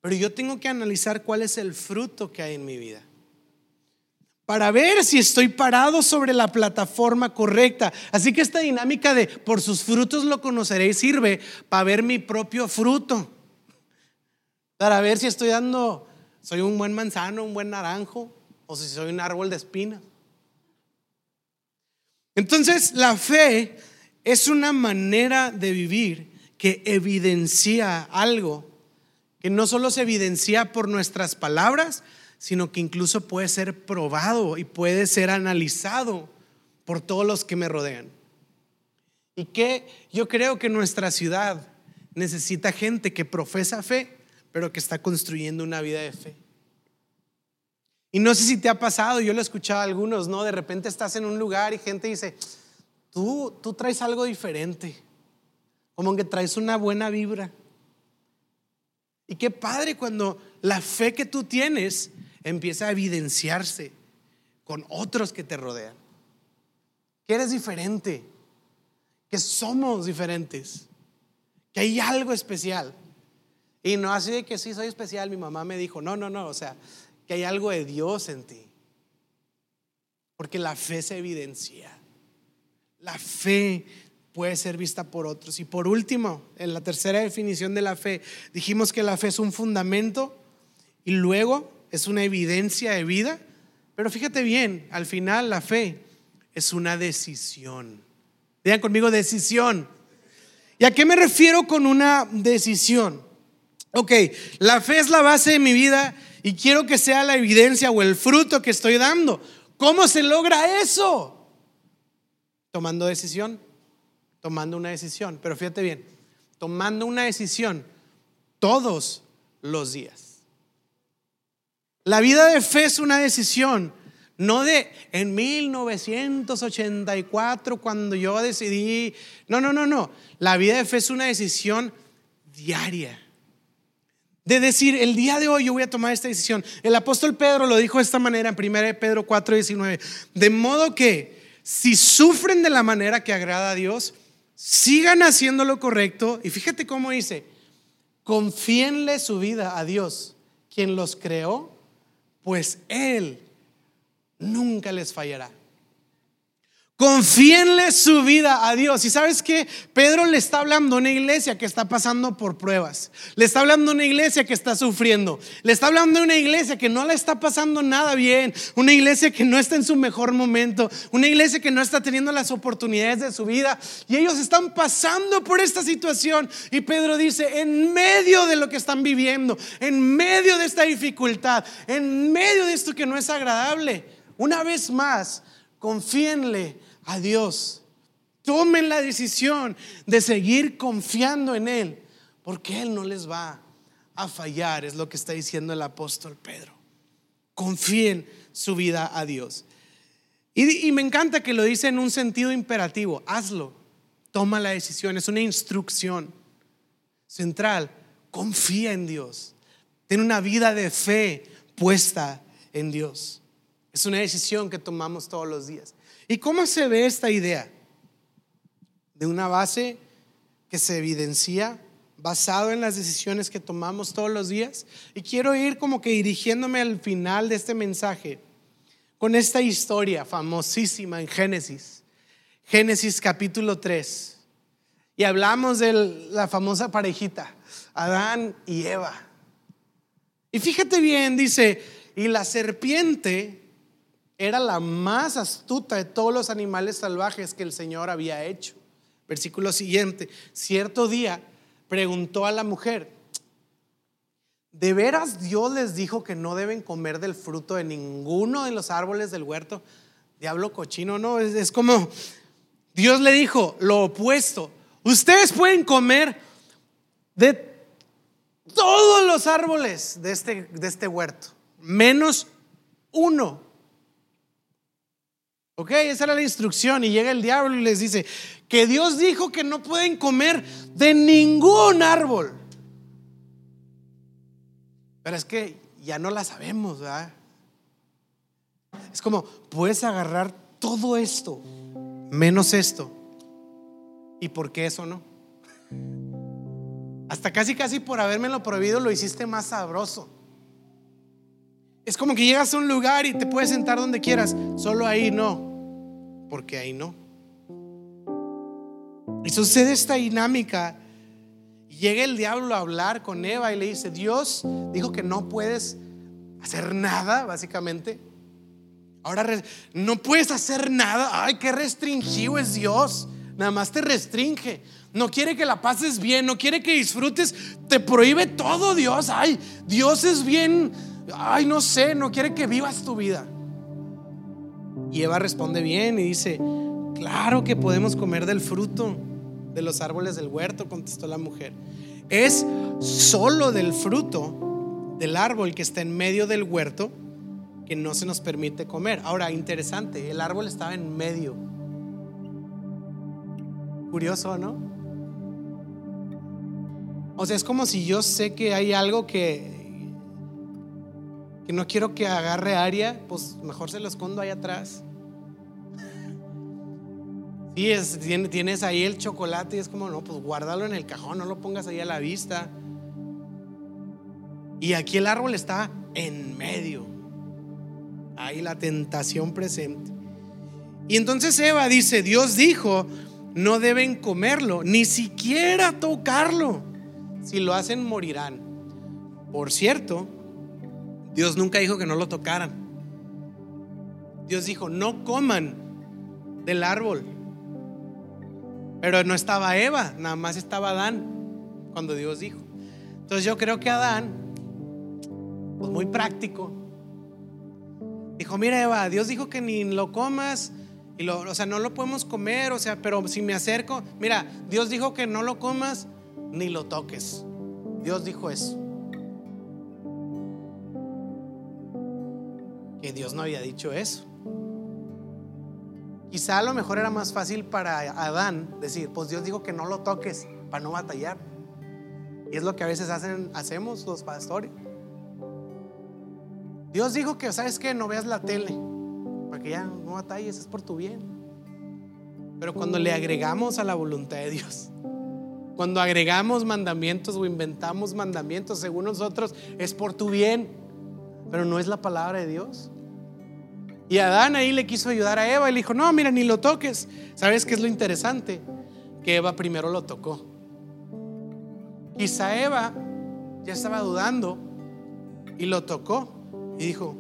Pero yo tengo que analizar cuál es el fruto que hay en mi vida. Para ver si estoy parado sobre la plataforma correcta. Así que esta dinámica de por sus frutos lo conoceréis sirve para ver mi propio fruto para ver si estoy dando, soy un buen manzano, un buen naranjo, o si soy un árbol de espinas. Entonces, la fe es una manera de vivir que evidencia algo, que no solo se evidencia por nuestras palabras, sino que incluso puede ser probado y puede ser analizado por todos los que me rodean. Y que yo creo que nuestra ciudad necesita gente que profesa fe, pero que está construyendo una vida de fe. Y no sé si te ha pasado, yo lo he escuchado a algunos, ¿no? De repente estás en un lugar y gente dice, tú, tú traes algo diferente, como que traes una buena vibra. Y qué padre cuando la fe que tú tienes empieza a evidenciarse con otros que te rodean. Que eres diferente, que somos diferentes, que hay algo especial. Y no así de que sí soy especial, mi mamá me dijo, no, no, no, o sea, que hay algo de Dios en ti. Porque la fe se evidencia. La fe puede ser vista por otros. Y por último, en la tercera definición de la fe, dijimos que la fe es un fundamento y luego es una evidencia de vida Pero fíjate bien, al final la fe es una decisión. Digan conmigo decisión. ¿Y a qué me refiero con una decisión? Ok, la fe es la base de mi vida y quiero que sea la evidencia o el fruto que estoy dando. ¿Cómo se logra eso? Tomando decisión, tomando una decisión. Pero fíjate bien, tomando una decisión todos los días. La vida de fe es una decisión, no de en 1984 cuando yo decidí. No, no, no, no. La vida de fe es una decisión diaria. De decir, el día de hoy yo voy a tomar esta decisión. El apóstol Pedro lo dijo de esta manera en 1 Pedro 4, 19. De modo que si sufren de la manera que agrada a Dios, sigan haciendo lo correcto. Y fíjate cómo dice, confíenle su vida a Dios, quien los creó pues Él nunca les fallará. Confíenle su vida a Dios. Y sabes que Pedro le está hablando a una iglesia que está pasando por pruebas. Le está hablando a una iglesia que está sufriendo. Le está hablando a una iglesia que no le está pasando nada bien. Una iglesia que no está en su mejor momento. Una iglesia que no está teniendo las oportunidades de su vida. Y ellos están pasando por esta situación. Y Pedro dice, en medio de lo que están viviendo, en medio de esta dificultad, en medio de esto que no es agradable, una vez más, confíenle a Dios. Tomen la decisión de seguir confiando en Él, porque Él no les va a fallar, es lo que está diciendo el apóstol Pedro. Confíen su vida a Dios. Y, me encanta que lo dice en un sentido imperativo, hazlo, toma la decisión, es una instrucción central, confía en Dios, ten una vida de fe puesta en Dios. Es una decisión que tomamos todos los días. ¿Y cómo se ve esta idea? De una base que se evidencia basado en las decisiones que tomamos todos los días. Y quiero ir como que dirigiéndome al final de este mensaje con esta historia famosísima en Génesis. Génesis capítulo 3. Y hablamos de la famosa parejita, Adán y Eva. Y fíjate bien, dice, y la serpiente era la más astuta de todos los animales salvajes que el Señor había hecho. Versículo siguiente, cierto día preguntó a la mujer, ¿de veras Dios les dijo que no deben comer del fruto de ninguno de los árboles del huerto? Diablo cochino, no, es, como Dios le dijo lo opuesto, ustedes pueden comer de todos los árboles de este, este huerto, menos uno Ok, esa era la instrucción y llega el diablo y les dice que Dios dijo que no pueden comer de ningún árbol. Pero es que ya no la sabemos, ¿verdad? Es como, puedes agarrar todo esto, menos esto. ¿Y por qué eso no? Hasta casi, casi por lo prohibido lo hiciste más sabroso. Es como que llegas a un lugar y te puedes sentar donde quieras, solo ahí no porque ahí no. Y sucede esta dinámica. Llega el diablo a hablar con Eva y le dice, Dios dijo que no puedes hacer nada, básicamente. Ahora no puedes hacer nada. Ay, qué restringido es Dios. Nada más te restringe. No quiere que la pases bien, no quiere que disfrutes. Te prohíbe todo Dios. Ay, Dios es bien. Ay, no sé, no quiere que vivas tu vida. Y Eva responde bien y dice, claro que podemos comer del fruto de los árboles del huerto, contestó la mujer. Es solo del fruto del árbol que está en medio del huerto que no se nos permite comer. Ahora, interesante, el árbol estaba en medio. Curioso, ¿no? O sea, es como si yo sé que hay algo que que no quiero que agarre área, pues mejor se lo escondo ahí atrás. Sí, es, tienes ahí el chocolate y es como, no, pues guárdalo en el cajón, no lo pongas ahí a la vista. Y aquí el árbol está en medio. Ahí la tentación presente. Y entonces Eva dice, Dios dijo, no deben comerlo, ni siquiera tocarlo. Si lo hacen, morirán. Por cierto, Dios nunca dijo que no lo tocaran. Dios dijo, no coman del árbol. Pero no estaba Eva, nada más estaba Adán cuando Dios dijo. Entonces yo creo que Adán, pues muy práctico, dijo, mira Eva, Dios dijo que ni lo comas, y lo, o sea, no lo podemos comer, o sea, pero si me acerco, mira, Dios dijo que no lo comas ni lo toques. Dios dijo eso. Que Dios no había dicho eso. Quizá a lo mejor era más fácil para Adán decir, pues Dios dijo que no lo toques para no batallar. Y es lo que a veces hacemos los pastores. Dios dijo que, ¿sabes que No veas la tele, para que ya no batalles, es por tu bien. Pero cuando le agregamos a la voluntad de Dios, cuando agregamos mandamientos o inventamos mandamientos según nosotros, es por tu bien, pero no es la palabra de Dios. Y Adán ahí le quiso ayudar a Eva y le dijo, no, mira, ni lo toques. ¿Sabes qué es lo interesante? Que Eva primero lo tocó. Quizá Eva ya estaba dudando y lo tocó y dijo,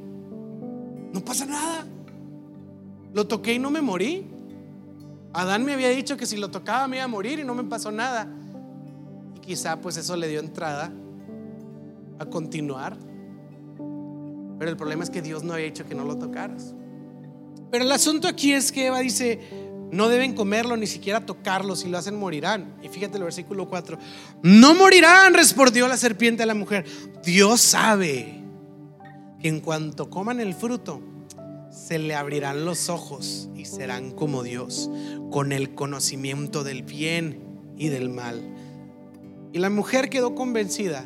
no pasa nada. Lo toqué y no me morí. Adán me había dicho que si lo tocaba me iba a morir y no me pasó nada. Y quizá pues eso le dio entrada a continuar. Pero el problema es que Dios no había dicho que no lo tocaras. Pero el asunto aquí es que Eva dice, no deben comerlo ni siquiera tocarlo, si lo hacen morirán. Y fíjate el versículo 4, no morirán, respondió la serpiente a la mujer. Dios sabe que en cuanto coman el fruto, se le abrirán los ojos y serán como Dios, con el conocimiento del bien y del mal. Y la mujer quedó convencida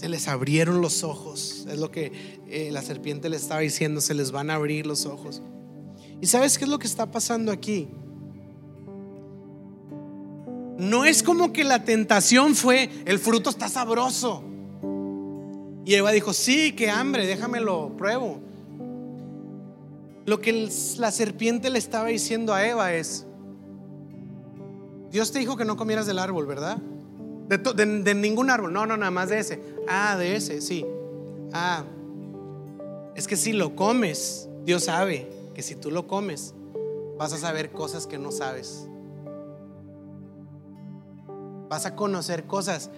se les abrieron los ojos. Es lo que eh, la serpiente le estaba diciendo, se les van a abrir los ojos. ¿Y sabes qué es lo que está pasando aquí? No es como que la tentación fue, el fruto está sabroso. Y Eva dijo, sí, qué hambre, déjamelo, pruebo. Lo que la serpiente le estaba diciendo a Eva es, Dios te dijo que no comieras del árbol, ¿verdad? De, ningún árbol. No, no, nada más de ese. Ah, de ese, sí. Ah, es que si lo comes, Dios sabe que si tú lo comes, vas a saber cosas que no sabes. Vas a conocer cosas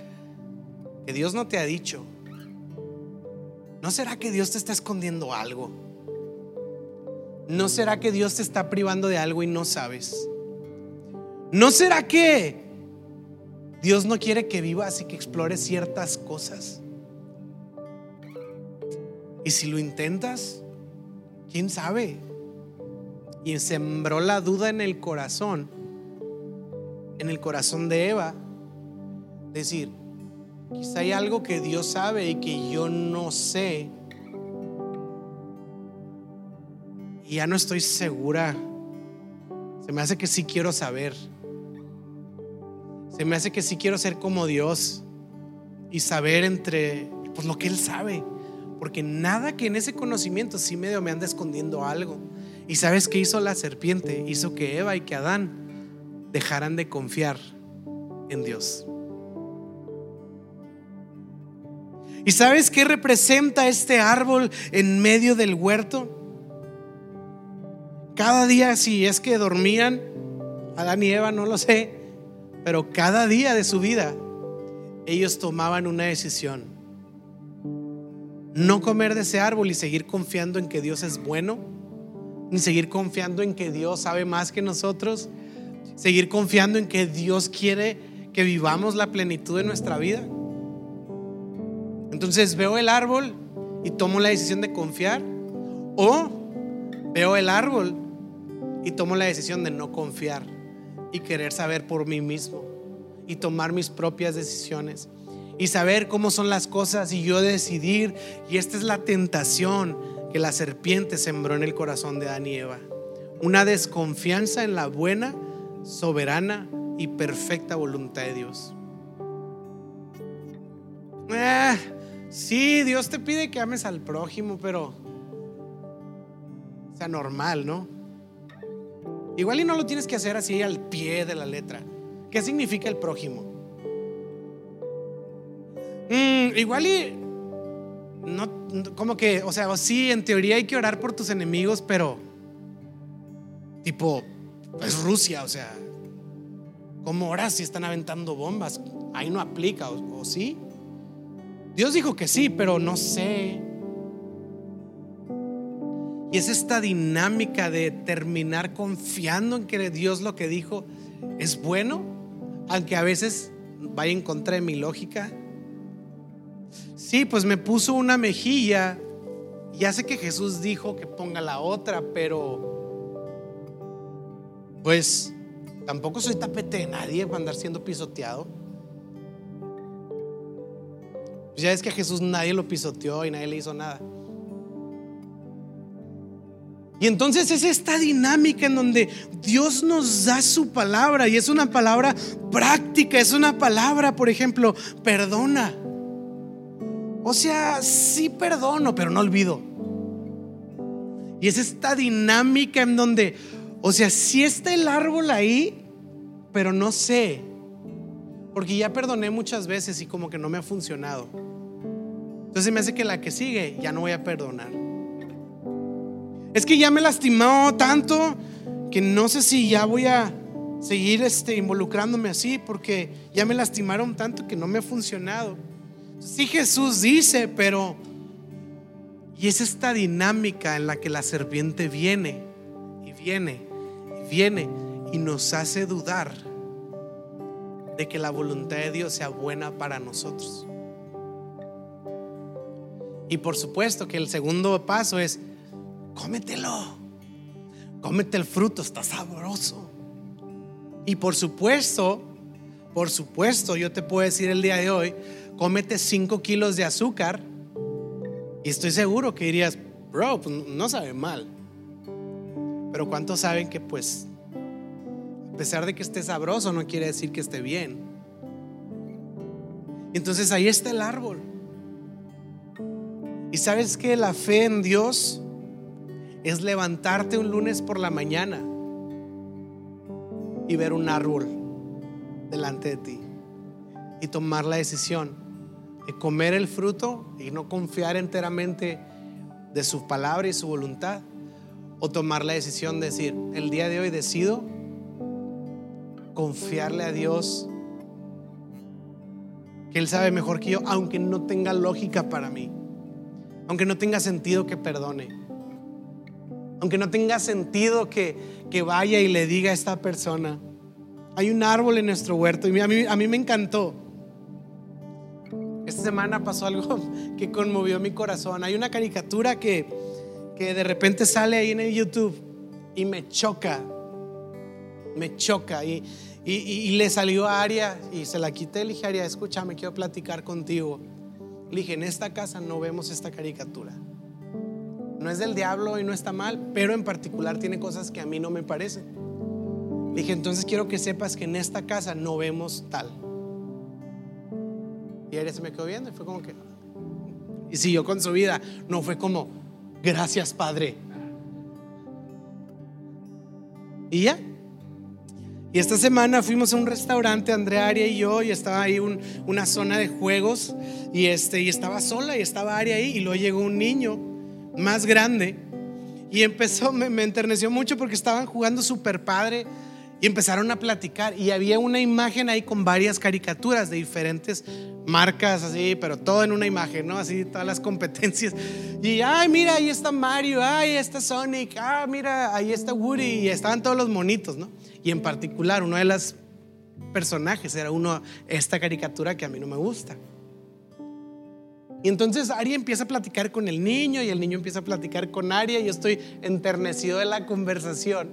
que Dios no te ha dicho. ¿No será que Dios te está escondiendo algo? ¿No será que Dios te está privando de algo y no sabes? ¿No será que Dios no quiere que vivas y que explores ciertas cosas. Y si lo intentas, ¿quién sabe? Y sembró la duda en el corazón, en el corazón de Eva. Decir, quizá hay algo que Dios sabe y que yo no sé. Y ya no estoy segura. Se me hace que sí quiero saber. Se me hace que sí quiero ser como Dios y saber entre pues, lo que Él sabe. Porque nada que en ese conocimiento sí medio me anda escondiendo algo. Y sabes qué hizo la serpiente? Hizo que Eva y que Adán dejaran de confiar en Dios. ¿Y sabes qué representa este árbol en medio del huerto? Cada día, si es que dormían, Adán y Eva, no lo sé, pero cada día de su vida ellos tomaban una decisión. No comer de ese árbol y seguir confiando en que Dios es bueno, ni seguir confiando en que Dios sabe más que nosotros, seguir confiando en que Dios quiere que vivamos la plenitud de nuestra vida. Entonces veo el árbol y tomo la decisión de confiar o veo el árbol y tomo la decisión de no confiar y querer saber por mí mismo y tomar mis propias decisiones y saber cómo son las cosas y yo decidir. Y esta es la tentación que la serpiente sembró en el corazón de Adán y Eva. Una desconfianza en la buena, soberana y perfecta voluntad de Dios. Eh, sí, Dios te pide que ames al prójimo, pero sea normal, ¿no? Igual y no lo tienes que hacer así al pie de la letra. ¿Qué significa el prójimo? Mm, igual y no, como que, o sea, sí, en teoría hay que orar por tus enemigos, pero tipo, es Rusia, o sea, ¿cómo oras si están aventando bombas? Ahí no aplica, ¿o, sí? Dios dijo que sí, pero no sé. Y es esta dinámica de terminar confiando en que Dios lo que dijo es bueno, aunque a veces vaya en contra de mi lógica. Sí, pues me puso una mejilla. Ya sé que Jesús dijo que ponga la otra, pero pues tampoco soy tapete de nadie para andar siendo pisoteado. Pues ya es que a Jesús nadie lo pisoteó y nadie le hizo nada. Y entonces es esta dinámica en donde Dios nos da su palabra y es una palabra práctica, es una palabra, por ejemplo, perdona. O sea, sí perdono, pero no olvido. Y es esta dinámica en donde, o sea, sí está el árbol ahí, pero no sé. Porque ya perdoné muchas veces y como que no me ha funcionado. Entonces me hace que la que sigue ya no voy a perdonar. Es que ya me lastimó tanto que no sé si ya voy a seguir este, involucrándome así porque ya me lastimaron tanto que no me ha funcionado. Sí Jesús dice, pero... Y es esta dinámica en la que la serpiente viene y viene y viene y nos hace dudar de que la voluntad de Dios sea buena para nosotros. Y por supuesto que el segundo paso es cómetelo. Cómete el fruto, está sabroso. Y por supuesto, por supuesto, yo te puedo decir el día de hoy, cómete 5 kilos de azúcar y estoy seguro que dirías, bro, pues no sabe mal. Pero ¿cuántos saben que pues, a pesar de que esté sabroso, no quiere decir que esté bien? Entonces ahí está el árbol. Y sabes que la fe en Dios es levantarte un lunes por la mañana y ver un árbol delante de ti y tomar la decisión de comer el fruto y no confiar enteramente de su palabra y su voluntad o tomar la decisión de decir, el día de hoy decido confiarle a Dios que Él sabe mejor que yo, aunque no tenga lógica para mí, aunque no tenga sentido que perdone aunque no tenga sentido que, vaya y le diga a esta persona. Hay un árbol en nuestro huerto y a mí, a mí me encantó. Esta semana pasó algo que conmovió mi corazón. Hay una caricatura que, que de repente sale ahí en el YouTube y me choca. Me choca. Y, y, le salió a Aria y se la quité. Le dije, Aria, escúchame, quiero platicar contigo. Le dije, en esta casa no vemos esta caricatura no es del diablo y no está mal, pero en particular tiene cosas que a mí no me parecen. dije, entonces quiero que sepas que en esta casa no vemos tal. Y él se me quedó viendo y fue como que... Y siguió con su vida. No fue como, gracias Padre. Y ya. Y esta semana fuimos a un restaurante, Andrea Aria y yo, y estaba ahí una zona de juegos, y, este, y estaba sola, y estaba Aria ahí, y luego llegó un niño más grande. Y empezó, me, enterneció mucho porque estaban jugando super padre y empezaron a platicar. Y había una imagen ahí con varias caricaturas de diferentes marcas, así, pero todo en una imagen, ¿no? Así, todas las competencias. Y, ay, mira, ahí está Mario, ay, ahí está Sonic, ah, mira, ahí está Woody. Y estaban todos los monitos, ¿no? Y en particular, uno de los personajes era uno, esta caricatura que a mí no me gusta. Y entonces Aria empieza a platicar con el niño y el niño empieza a platicar con Aria y yo estoy enternecido de la conversación.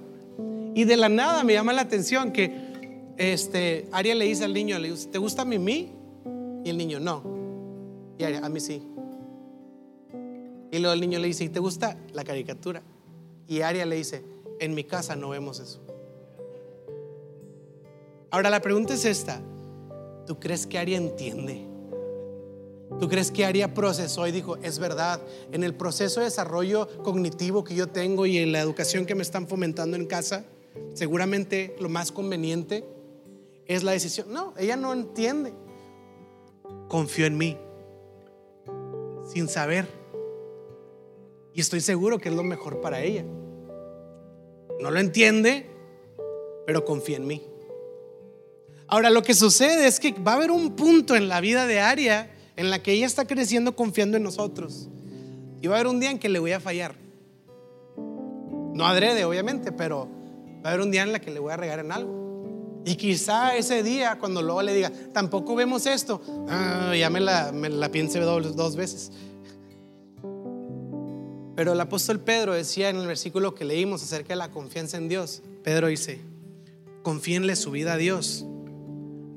Y de la nada me llama la atención que este, Aria le dice al niño, le dice, ¿te gusta Mimi? Y el niño, no. Y Aria, a mí sí. Y luego el niño le dice, ¿y te gusta la caricatura? Y Aria le dice, en mi casa no vemos eso. Ahora la pregunta es esta, ¿tú crees que Aria entiende? ¿Tú crees que Aria procesó y dijo, es verdad, en el proceso de desarrollo cognitivo que yo tengo y en la educación que me están fomentando en casa, seguramente lo más conveniente es la decisión? No, ella no entiende. Confío en mí. sin saber. Y estoy seguro que es lo mejor para ella. No lo entiende, pero confía en mí. Ahora, lo que sucede es que va a haber un punto en la vida de Aria en la que ella está creciendo confiando en nosotros. Y va a haber un día en que le voy a fallar. No adrede, obviamente, pero va a haber un día en la que le voy a regar en algo. Y quizá ese día, cuando luego le diga, tampoco vemos esto, ah, ya me la, me piense dos, dos veces. Pero el apóstol Pedro decía en el versículo que leímos acerca de la confianza en Dios, Pedro dice, confíenle su vida a Dios,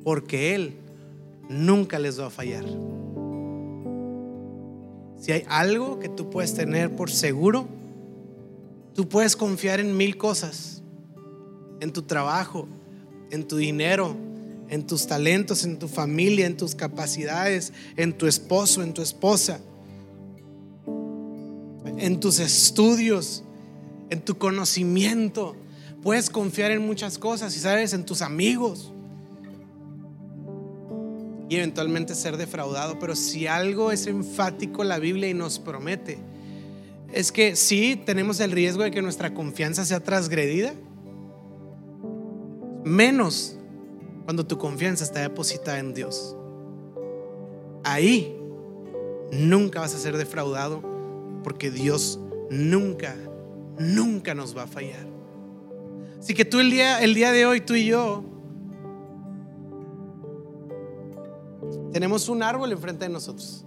porque Él nunca les va a fallar. Si hay algo que tú puedes tener por seguro, tú puedes confiar en mil cosas, en tu trabajo, en tu dinero, en tus talentos, en tu familia, en tus capacidades, en tu esposo, en tu esposa, en tus estudios, en tu conocimiento. Puedes confiar en muchas cosas y sabes, en tus amigos. Y eventualmente ser defraudado. Pero si algo es enfático la Biblia y nos promete, es que sí tenemos el riesgo de que nuestra confianza sea transgredida menos cuando tu confianza está depositada en Dios. Ahí nunca vas a ser defraudado porque Dios nunca, nunca nos va a fallar. Así que tú el día, el día de hoy, tú y yo, tenemos un árbol enfrente de nosotros.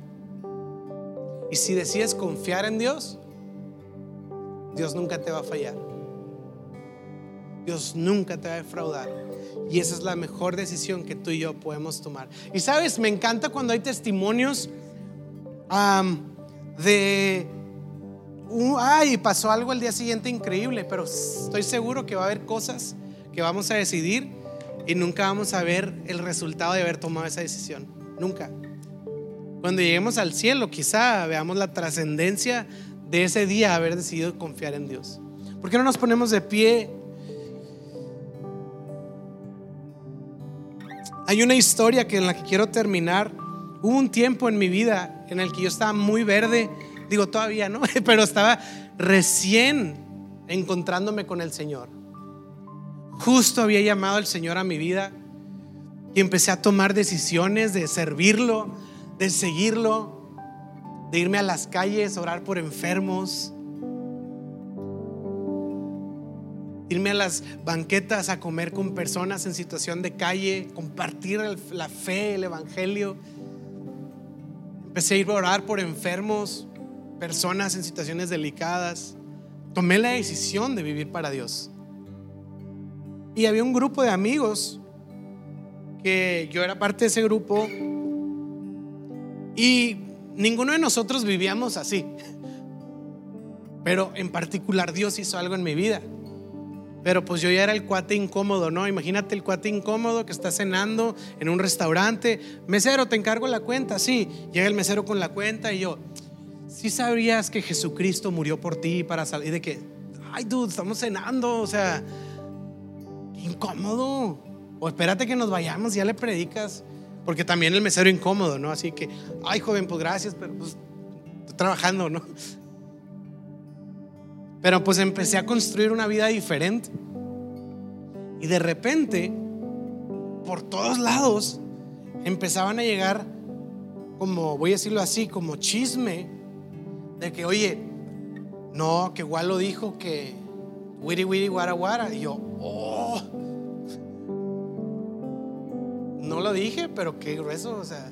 Y si decides confiar en Dios, Dios nunca te va a fallar. Dios nunca te va a defraudar. Y esa es la mejor decisión que tú y yo podemos tomar. Y sabes, me encanta cuando hay testimonios de, ay, pasó algo el día siguiente increíble, pero estoy seguro que va a haber cosas que vamos a decidir y nunca vamos a ver el resultado de haber tomado esa decisión. Nunca. Cuando lleguemos al cielo, quizá veamos la trascendencia de ese día haber decidido confiar en Dios. ¿Por qué no nos ponemos de pie? Hay una historia que en la que quiero terminar. Hubo un tiempo en mi vida en el que yo estaba muy verde, digo todavía, ¿no? Pero estaba recién encontrándome con el Señor. Justo había llamado el Señor a mi vida y empecé a tomar decisiones de servirlo, de seguirlo, de irme a las calles, orar por enfermos, irme a las banquetas a comer con personas en situación de calle, compartir la fe, el evangelio. Empecé a ir a orar por enfermos, personas en situaciones delicadas. Tomé la decisión de vivir para Dios. Y había un grupo de amigos que yo era parte de ese grupo y ninguno de nosotros vivíamos así. Pero en particular Dios hizo algo en mi vida. Pero pues yo ya era el cuate incómodo, ¿no? Imagínate el cuate incómodo que está cenando en un restaurante. Mesero, te encargo la cuenta. Sí, llega el mesero con la cuenta y yo, ¿sí sabrías que Jesucristo murió por ti para salir de que, ay, dude, estamos cenando? O sea, incómodo. O espérate que nos vayamos ya le predicas. Porque también el mesero incómodo, ¿no? Así que, ay, joven, pues gracias, pero pues estoy trabajando, ¿no? Pero pues empecé a construir una vida diferente. Y de repente, por todos lados, empezaban a llegar, como voy a decirlo así, como chisme, de que, oye, no, que igual lo dijo que wiri wiri guara guara. Y yo, oh, no lo dije, pero qué grueso, o sea.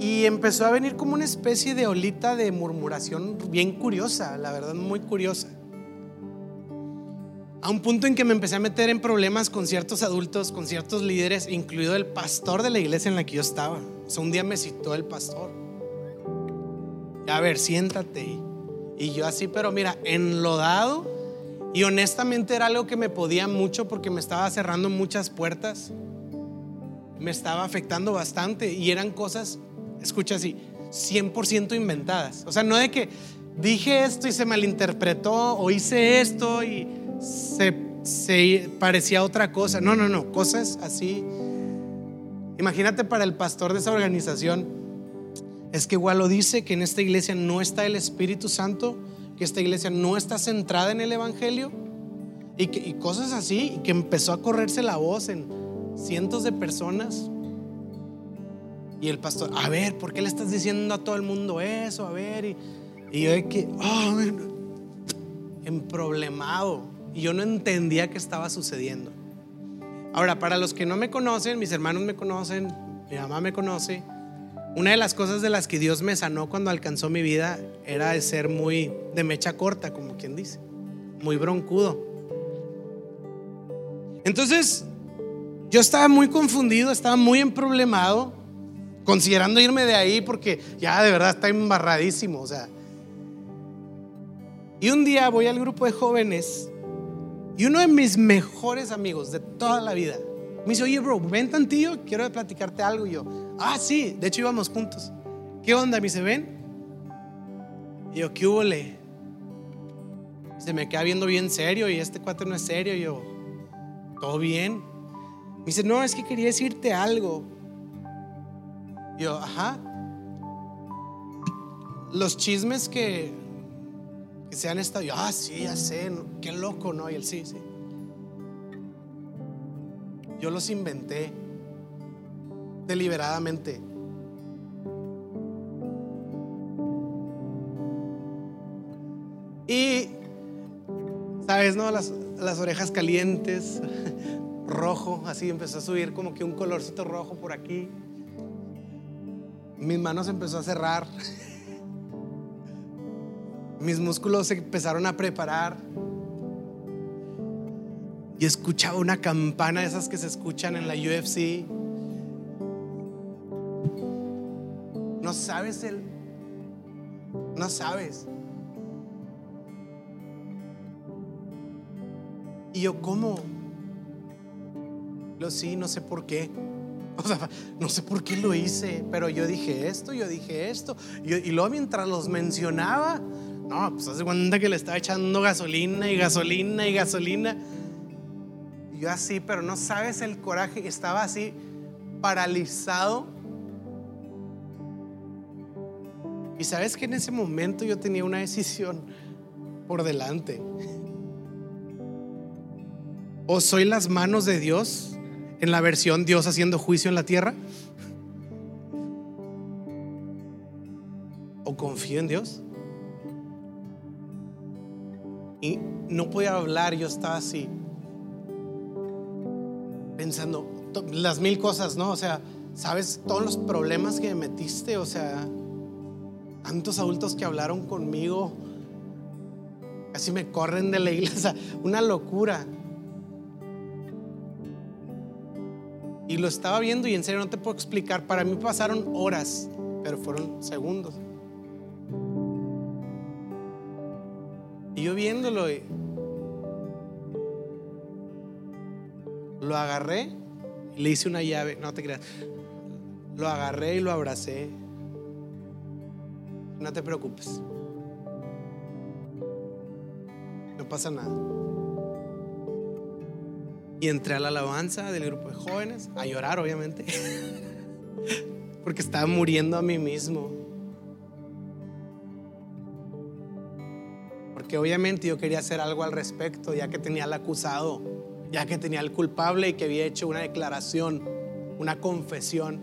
Y empezó a venir como una especie de olita de murmuración bien curiosa, la verdad, muy curiosa. A un punto en que me empecé a meter en problemas con ciertos adultos, con ciertos líderes, incluido el pastor de la iglesia en la que yo estaba. O un día me citó el pastor. A ver, siéntate. Y yo así, pero mira, enlodado. Y honestamente era algo que me podía mucho porque me estaba cerrando muchas puertas. Me estaba afectando bastante. Y eran cosas escucha así, 100% inventadas. O sea, no de que dije esto y se malinterpretó o hice esto y se, parecía otra cosa. No, no, no, cosas así. Imagínate para el pastor de esa organización, Es que igual lo dice que en esta iglesia no está el Espíritu Santo, que esta iglesia no está centrada en el Evangelio y, y cosas así, y que empezó a correrse la voz en cientos de personas. Y el pastor, a ver, ¿por qué le estás diciendo a todo el mundo eso? A ver, y, yo de que, oh, emproblemado. Y yo no entendía qué estaba sucediendo. Ahora, para los que no me conocen, mis hermanos me conocen, mi mamá me conoce, una de las cosas de las que Dios me sanó cuando alcanzó mi vida era de ser muy de mecha corta, como quien dice, muy broncudo. Entonces, yo estaba muy confundido, estaba muy emproblemado, considerando irme de ahí porque ya de verdad está embarradísimo, o sea. Y un día voy al grupo de jóvenes y uno de mis mejores amigos de toda la vida me dice, oye, bro, ven tantillo, quiero platicarte algo. Y yo, ah, sí, de hecho íbamos juntos. ¿Qué onda? Me dice, ven. Y yo, ¿qué hubo? Se me queda viendo bien serio y este cuate no es serio. Y yo, ¿todo bien? Me dice, no, es que quería decirte algo. Yo, ajá. Los chismes que que se han estado, ah, sí, ya sé, qué loco, ¿no? Y él sí, sí. Yo los inventé deliberadamente. Y, ¿sabes, no? Las, las orejas calientes, rojo, así empezó a subir como que un colorcito rojo por aquí. Mis manos empezó a cerrar. mis músculos se empezaron a preparar. Y escuchaba una campana esas que se escuchan en la UFC. No sabes el. No sabes. Y yo, ¿cómo? Lo sí, no sé por qué. No sé por qué lo hice, pero yo dije esto, yo dije esto. Y, y luego mientras los mencionaba, no, pues hace cuenta que le estaba echando gasolina y gasolina y gasolina. Y yo así, pero no sabes el coraje, estaba así paralizado. Y sabes que en ese momento yo tenía una decisión por delante. O soy las manos de Dios en la versión Dios haciendo juicio en la tierra. O confío en Dios. Y no podía hablar, yo estaba así, pensando las mil cosas, ¿no? O sea, ¿sabes todos los problemas que me metiste? O sea, tantos adultos que hablaron conmigo, casi me corren de la iglesia, una locura. Y lo estaba viendo y en serio no te puedo explicar, para mí pasaron horas, pero fueron segundos. Y yo viéndolo, lo agarré le hice una llave. No te creas. Lo agarré y lo abracé. No te preocupes. No pasa nada. Y entré a la alabanza del grupo de jóvenes, a llorar obviamente, porque estaba muriendo a mí mismo. que obviamente yo quería hacer algo al respecto, ya que tenía al acusado, ya que tenía al culpable y que había hecho una declaración, una confesión.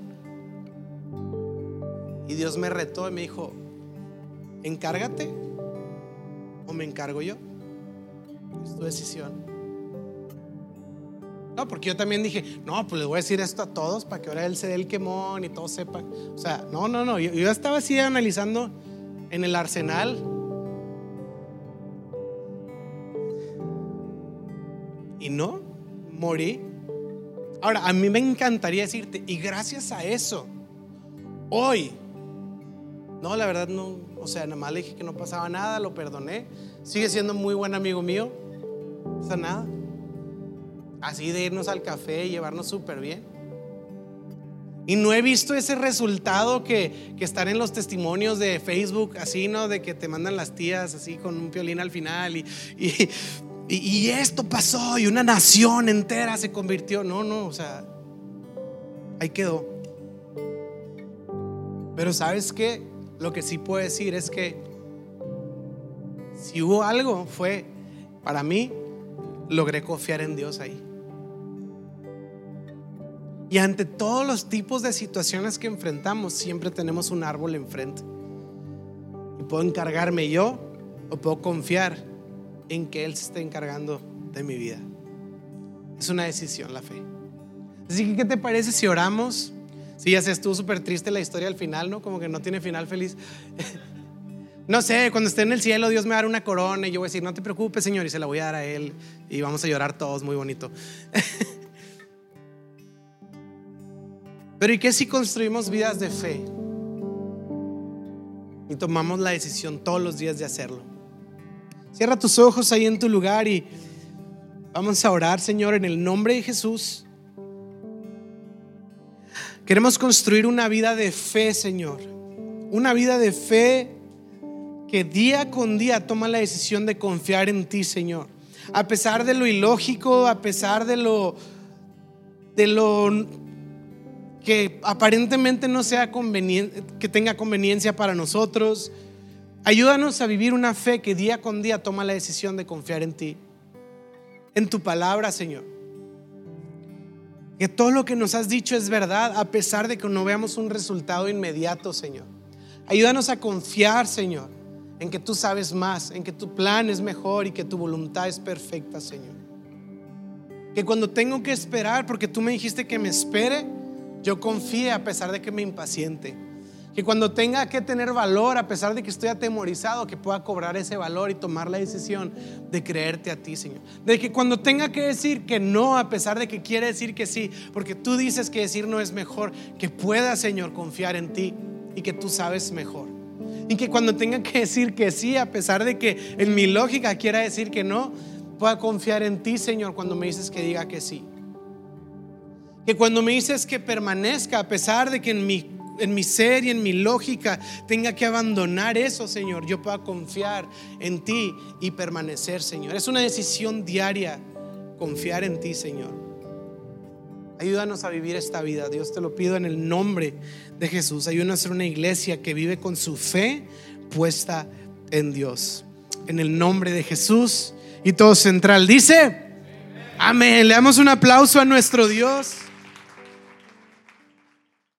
Y Dios me retó y me dijo, encárgate o me encargo yo. Es tu decisión. Porque yo también dije, no, pues les voy a decir esto a todos para que ahora él se dé el quemón y todos sepan. O sea, no, no, no. Yo, yo estaba así analizando en el arsenal y no, morí. Ahora, a mí me encantaría decirte, y gracias a eso, hoy, no, la verdad no, o sea, nada más le dije que no pasaba nada, lo perdoné, sigue siendo muy buen amigo mío, no pasa nada. Así de irnos al café y llevarnos súper bien. Y no he visto ese resultado que, que, están en los testimonios de Facebook, así, ¿no? De que te mandan las tías así con un violín al final y, y, esto pasó y una nación entera se convirtió. No, no, o sea, ahí quedó. Pero sabes qué? Lo que sí puedo decir es que si hubo algo fue, para mí, logré confiar en Dios ahí. Y ante todos los tipos de situaciones que enfrentamos, siempre tenemos un árbol enfrente. Y puedo encargarme yo o puedo confiar en que Él se esté encargando de mi vida. Es una decisión la fe. Así que, ¿qué te parece si oramos? Si ya se estuvo súper triste la historia al final, ¿no? Como que no tiene final feliz. no sé, cuando esté en el cielo, Dios me dará una corona y yo voy a decir, no te preocupes, Señor, y se la voy a dar a Él. Y vamos a llorar todos, muy bonito. Pero ¿y qué si construimos vidas de fe? Y tomamos la decisión todos los días de hacerlo. Cierra tus ojos ahí en tu lugar y vamos a orar, Señor, en el nombre de Jesús. Queremos construir una vida de fe, Señor. Una vida de fe que día con día toma la decisión de confiar en ti, Señor. A pesar de lo ilógico, a pesar de lo de lo aparentemente no sea conveniente, que tenga conveniencia para nosotros. Ayúdanos a vivir una fe que día con día toma la decisión de confiar en ti, en tu palabra, Señor. Que todo lo que nos has dicho es verdad, a pesar de que no veamos un resultado inmediato, Señor. Ayúdanos a confiar, Señor, en que tú sabes más, en que tu plan es mejor y que tu voluntad es perfecta, Señor. Que cuando tengo que esperar, porque tú me dijiste que me espere, yo confíe a pesar de que me impaciente. Que cuando tenga que tener valor, a pesar de que estoy atemorizado, que pueda cobrar ese valor y tomar la decisión de creerte a ti, Señor. De que cuando tenga que decir que no, a pesar de que quiere decir que sí, porque tú dices que decir no es mejor, que pueda, Señor, confiar en ti y que tú sabes mejor. Y que cuando tenga que decir que sí, a pesar de que en mi lógica quiera decir que no, pueda confiar en ti, Señor, cuando me dices que diga que sí. Que cuando me dices que permanezca, a pesar de que en mi, en mi ser y en mi lógica tenga que abandonar eso, Señor, yo pueda confiar en ti y permanecer, Señor. Es una decisión diaria confiar en ti, Señor. Ayúdanos a vivir esta vida. Dios te lo pido en el nombre de Jesús. Ayúdanos a ser una iglesia que vive con su fe puesta en Dios. En el nombre de Jesús. Y todo central dice, amén. Le damos un aplauso a nuestro Dios.